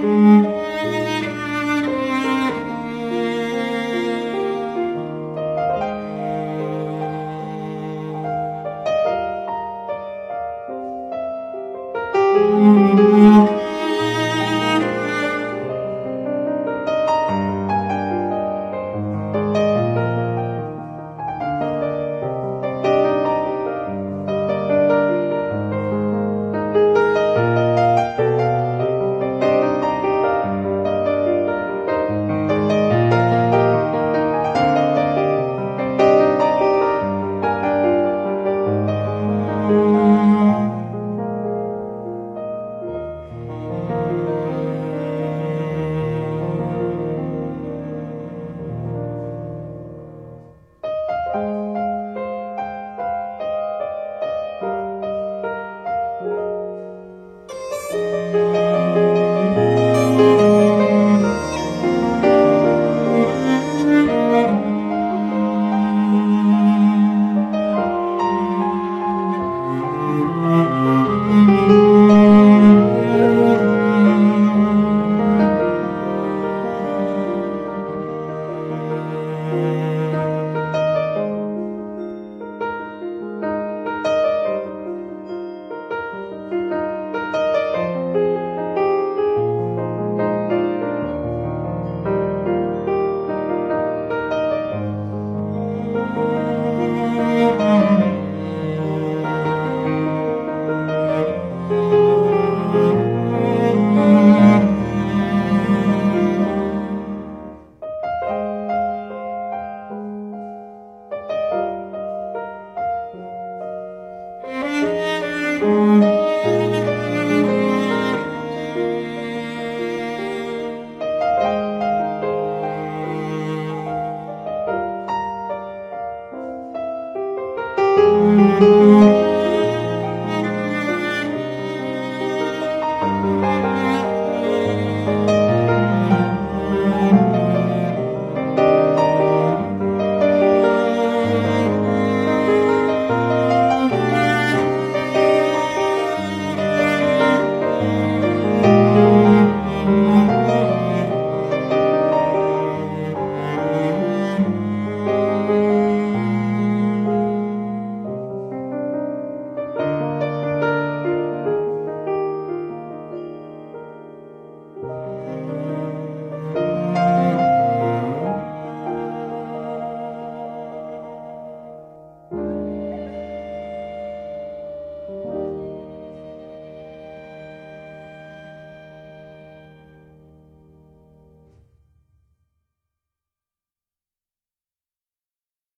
Música